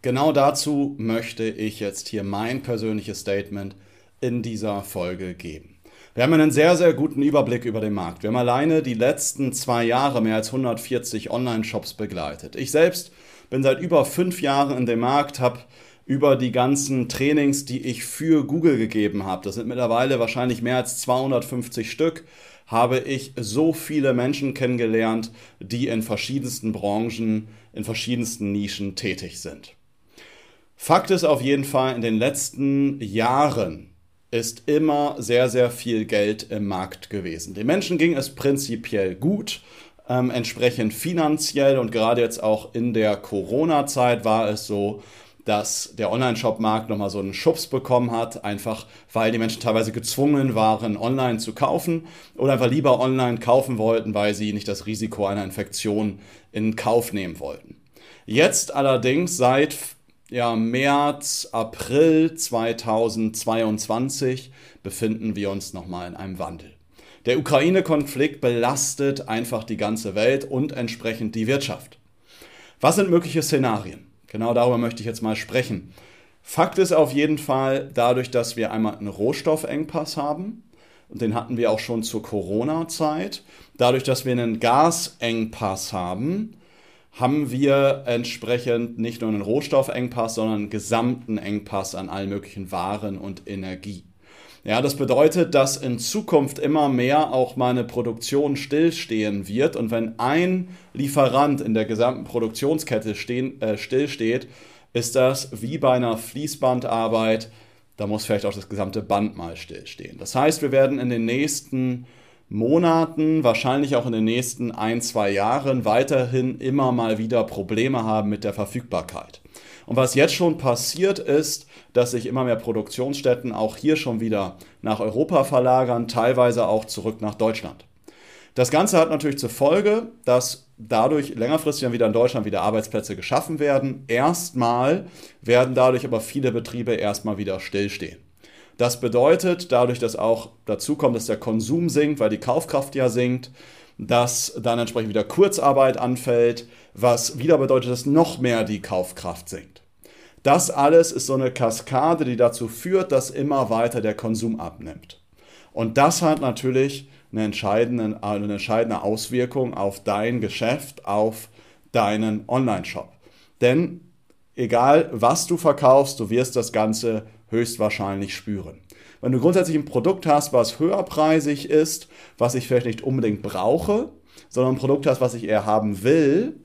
Genau dazu möchte ich jetzt hier mein persönliches Statement in dieser Folge geben. Wir haben einen sehr, sehr guten Überblick über den Markt. Wir haben alleine die letzten zwei Jahre mehr als 140 Online-Shops begleitet. Ich selbst bin seit über fünf Jahren in dem Markt, habe über die ganzen Trainings, die ich für Google gegeben habe, das sind mittlerweile wahrscheinlich mehr als 250 Stück, habe ich so viele Menschen kennengelernt, die in verschiedensten Branchen, in verschiedensten Nischen tätig sind. Fakt ist auf jeden Fall, in den letzten Jahren ist immer sehr, sehr viel Geld im Markt gewesen. Den Menschen ging es prinzipiell gut, ähm, entsprechend finanziell und gerade jetzt auch in der Corona-Zeit war es so, dass der Online-Shop-Markt nochmal so einen Schubs bekommen hat, einfach weil die Menschen teilweise gezwungen waren, online zu kaufen oder einfach lieber online kaufen wollten, weil sie nicht das Risiko einer Infektion in Kauf nehmen wollten. Jetzt allerdings seit ja, März, April 2022 befinden wir uns nochmal in einem Wandel. Der Ukraine-Konflikt belastet einfach die ganze Welt und entsprechend die Wirtschaft. Was sind mögliche Szenarien? Genau darüber möchte ich jetzt mal sprechen. Fakt ist auf jeden Fall, dadurch, dass wir einmal einen Rohstoffengpass haben, und den hatten wir auch schon zur Corona-Zeit, dadurch, dass wir einen Gasengpass haben, haben wir entsprechend nicht nur einen Rohstoffengpass, sondern einen gesamten Engpass an allen möglichen Waren und Energie. Ja, das bedeutet, dass in Zukunft immer mehr auch mal eine Produktion stillstehen wird und wenn ein Lieferant in der gesamten Produktionskette stehen, äh, stillsteht, ist das wie bei einer Fließbandarbeit, da muss vielleicht auch das gesamte Band mal stillstehen. Das heißt, wir werden in den nächsten Monaten, wahrscheinlich auch in den nächsten ein, zwei Jahren weiterhin immer mal wieder Probleme haben mit der Verfügbarkeit. Und was jetzt schon passiert ist, dass sich immer mehr Produktionsstätten auch hier schon wieder nach Europa verlagern, teilweise auch zurück nach Deutschland. Das Ganze hat natürlich zur Folge, dass dadurch längerfristig dann wieder in Deutschland wieder Arbeitsplätze geschaffen werden. Erstmal werden dadurch aber viele Betriebe erstmal wieder stillstehen. Das bedeutet, dadurch, dass auch dazu kommt, dass der Konsum sinkt, weil die Kaufkraft ja sinkt, dass dann entsprechend wieder Kurzarbeit anfällt, was wieder bedeutet, dass noch mehr die Kaufkraft sinkt. Das alles ist so eine Kaskade, die dazu führt, dass immer weiter der Konsum abnimmt. Und das hat natürlich eine entscheidende, eine entscheidende Auswirkung auf dein Geschäft, auf deinen Online-Shop. Denn egal was du verkaufst, du wirst das Ganze höchstwahrscheinlich spüren. Wenn du grundsätzlich ein Produkt hast, was höherpreisig ist, was ich vielleicht nicht unbedingt brauche, sondern ein Produkt hast, was ich eher haben will,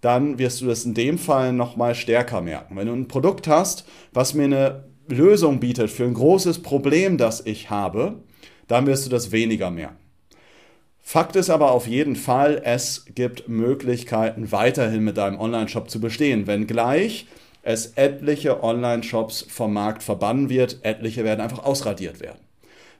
dann wirst du das in dem Fall nochmal stärker merken. Wenn du ein Produkt hast, was mir eine Lösung bietet für ein großes Problem, das ich habe, dann wirst du das weniger merken. Fakt ist aber auf jeden Fall, es gibt Möglichkeiten, weiterhin mit deinem Online-Shop zu bestehen, wenngleich es etliche Online-Shops vom Markt verbannen wird, etliche werden einfach ausradiert werden.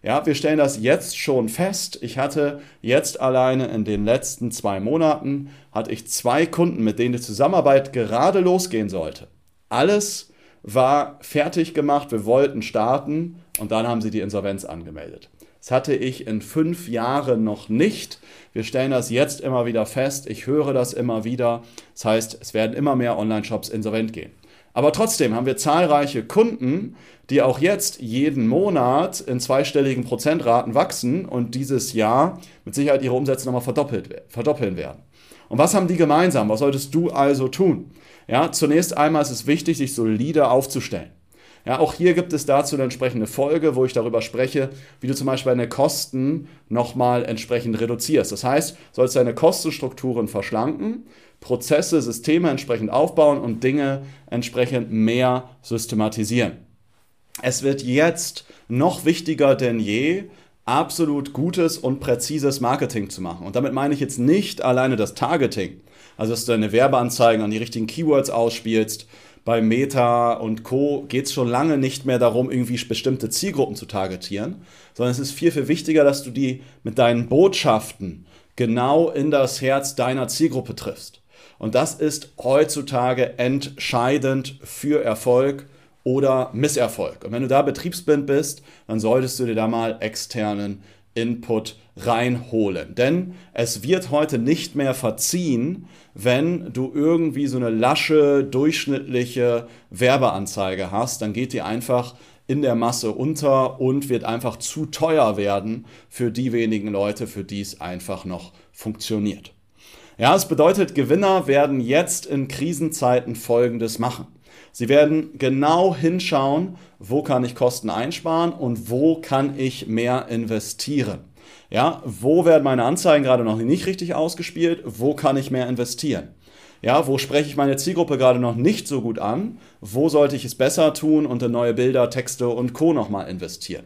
Ja, wir stellen das jetzt schon fest. Ich hatte jetzt alleine in den letzten zwei Monaten hatte ich zwei Kunden, mit denen die Zusammenarbeit gerade losgehen sollte. Alles war fertig gemacht, wir wollten starten und dann haben sie die Insolvenz angemeldet. Das hatte ich in fünf Jahren noch nicht. Wir stellen das jetzt immer wieder fest. Ich höre das immer wieder. Das heißt, es werden immer mehr Online-Shops insolvent gehen. Aber trotzdem haben wir zahlreiche Kunden, die auch jetzt jeden Monat in zweistelligen Prozentraten wachsen und dieses Jahr mit Sicherheit ihre Umsätze nochmal verdoppeln werden. Und was haben die gemeinsam? Was solltest du also tun? Ja, zunächst einmal ist es wichtig, sich solide aufzustellen. Ja, auch hier gibt es dazu eine entsprechende Folge, wo ich darüber spreche, wie du zum Beispiel deine Kosten nochmal entsprechend reduzierst. Das heißt, sollst deine Kostenstrukturen verschlanken, Prozesse, Systeme entsprechend aufbauen und Dinge entsprechend mehr systematisieren. Es wird jetzt noch wichtiger denn je, absolut gutes und präzises Marketing zu machen. Und damit meine ich jetzt nicht alleine das Targeting, also dass du deine Werbeanzeigen an die richtigen Keywords ausspielst, bei Meta und Co. geht es schon lange nicht mehr darum, irgendwie bestimmte Zielgruppen zu targetieren, sondern es ist viel, viel wichtiger, dass du die mit deinen Botschaften genau in das Herz deiner Zielgruppe triffst. Und das ist heutzutage entscheidend für Erfolg oder Misserfolg. Und wenn du da betriebsblind bist, dann solltest du dir da mal externen Input reinholen. Denn es wird heute nicht mehr verziehen, wenn du irgendwie so eine lasche, durchschnittliche Werbeanzeige hast, dann geht die einfach in der Masse unter und wird einfach zu teuer werden für die wenigen Leute, für die es einfach noch funktioniert. Ja, es bedeutet, Gewinner werden jetzt in Krisenzeiten Folgendes machen. Sie werden genau hinschauen, wo kann ich Kosten einsparen und wo kann ich mehr investieren. Ja, wo werden meine Anzeigen gerade noch nicht richtig ausgespielt? Wo kann ich mehr investieren? Ja, wo spreche ich meine Zielgruppe gerade noch nicht so gut an? Wo sollte ich es besser tun und in neue Bilder, Texte und Co. nochmal investieren?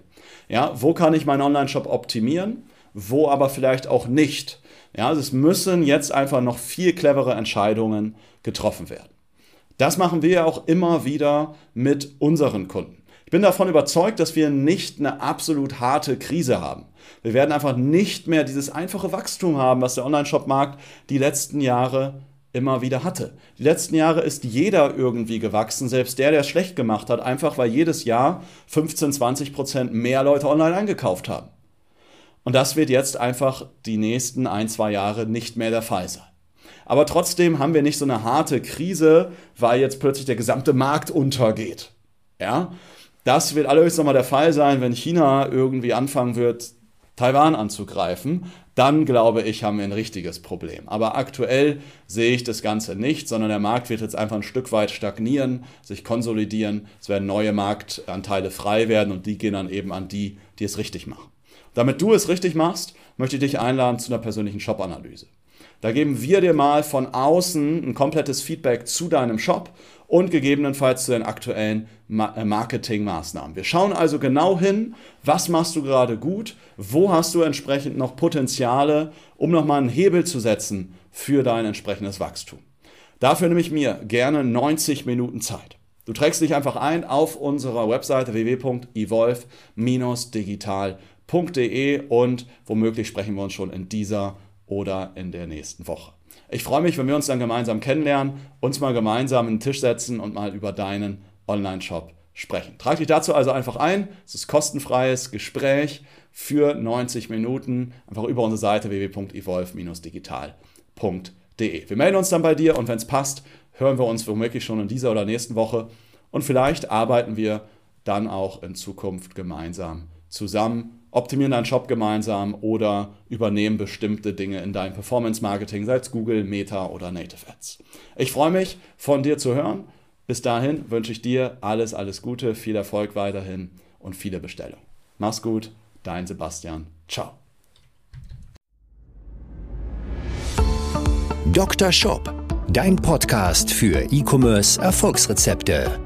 Ja, wo kann ich meinen Online-Shop optimieren? Wo aber vielleicht auch nicht? Ja, also es müssen jetzt einfach noch viel clevere Entscheidungen getroffen werden. Das machen wir ja auch immer wieder mit unseren Kunden. Ich bin davon überzeugt, dass wir nicht eine absolut harte Krise haben. Wir werden einfach nicht mehr dieses einfache Wachstum haben, was der Online-Shop-Markt die letzten Jahre immer wieder hatte. Die letzten Jahre ist jeder irgendwie gewachsen, selbst der, der es schlecht gemacht hat, einfach weil jedes Jahr 15, 20 Prozent mehr Leute online eingekauft haben. Und das wird jetzt einfach die nächsten ein, zwei Jahre nicht mehr der Fall sein. Aber trotzdem haben wir nicht so eine harte Krise, weil jetzt plötzlich der gesamte Markt untergeht. Ja, das wird allerdings nochmal der Fall sein, wenn China irgendwie anfangen wird, Taiwan anzugreifen. Dann glaube ich, haben wir ein richtiges Problem. Aber aktuell sehe ich das Ganze nicht, sondern der Markt wird jetzt einfach ein Stück weit stagnieren, sich konsolidieren. Es werden neue Marktanteile frei werden und die gehen dann eben an die, die es richtig machen. Damit du es richtig machst, möchte ich dich einladen zu einer persönlichen Shop-Analyse. Da geben wir dir mal von außen ein komplettes Feedback zu deinem Shop und gegebenenfalls zu den aktuellen äh, Marketingmaßnahmen. Wir schauen also genau hin, was machst du gerade gut, wo hast du entsprechend noch Potenziale, um nochmal einen Hebel zu setzen für dein entsprechendes Wachstum. Dafür nehme ich mir gerne 90 Minuten Zeit. Du trägst dich einfach ein auf unserer Webseite www.evolve-digital.com www.ecom.de und womöglich sprechen wir uns schon in dieser oder in der nächsten Woche. Ich freue mich, wenn wir uns dann gemeinsam kennenlernen, uns mal gemeinsam an den Tisch setzen und mal über deinen Online-Shop sprechen. Trag dich dazu also einfach ein. Es ist kostenfreies Gespräch für 90 Minuten. Einfach über unsere Seite www.evolve-digital.de. Wir melden uns dann bei dir und wenn es passt, hören wir uns womöglich schon in dieser oder nächsten Woche. Und vielleicht arbeiten wir dann auch in Zukunft gemeinsam zusammen optimieren deinen Shop gemeinsam oder übernehmen bestimmte Dinge in deinem Performance-Marketing, sei es Google, Meta oder Native Ads. Ich freue mich, von dir zu hören. Bis dahin wünsche ich dir alles, alles Gute, viel Erfolg weiterhin und viele Bestellungen. Mach's gut, dein Sebastian. Ciao. Dr. Shop, dein Podcast für E-Commerce Erfolgsrezepte.